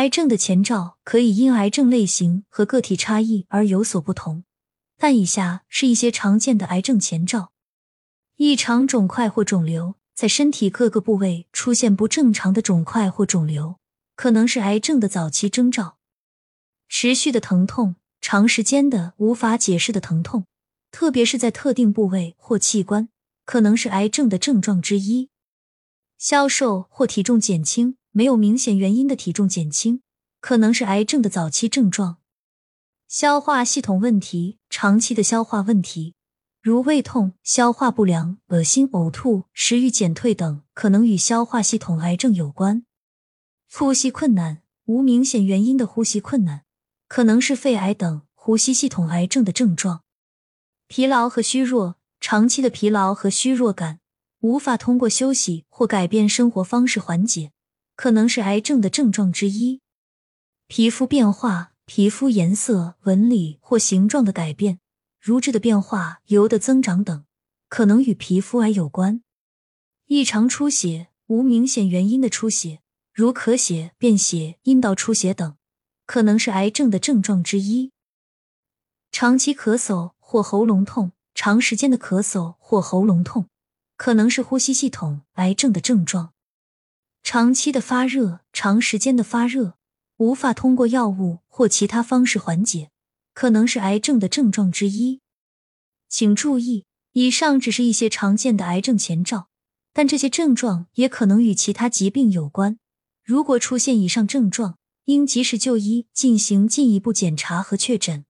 癌症的前兆可以因癌症类型和个体差异而有所不同，但以下是一些常见的癌症前兆：异常肿块或肿瘤，在身体各个部位出现不正常的肿块或肿瘤，可能是癌症的早期征兆；持续的疼痛，长时间的无法解释的疼痛，特别是在特定部位或器官，可能是癌症的症状之一；消瘦或体重减轻。没有明显原因的体重减轻，可能是癌症的早期症状。消化系统问题，长期的消化问题，如胃痛、消化不良、恶心、呕吐、食欲减退等，可能与消化系统癌症有关。呼吸困难，无明显原因的呼吸困难，可能是肺癌等呼吸系统癌症的症状。疲劳和虚弱，长期的疲劳和虚弱感，无法通过休息或改变生活方式缓解。可能是癌症的症状之一，皮肤变化、皮肤颜色、纹理或形状的改变，如质的变化、油的增长等，可能与皮肤癌有关。异常出血，无明显原因的出血，如咳血、便血、阴道出血等，可能是癌症的症状之一。长期咳嗽或喉咙痛，长时间的咳嗽或喉咙痛，可能是呼吸系统癌症的症状。长期的发热，长时间的发热，无法通过药物或其他方式缓解，可能是癌症的症状之一。请注意，以上只是一些常见的癌症前兆，但这些症状也可能与其他疾病有关。如果出现以上症状，应及时就医，进行进一步检查和确诊。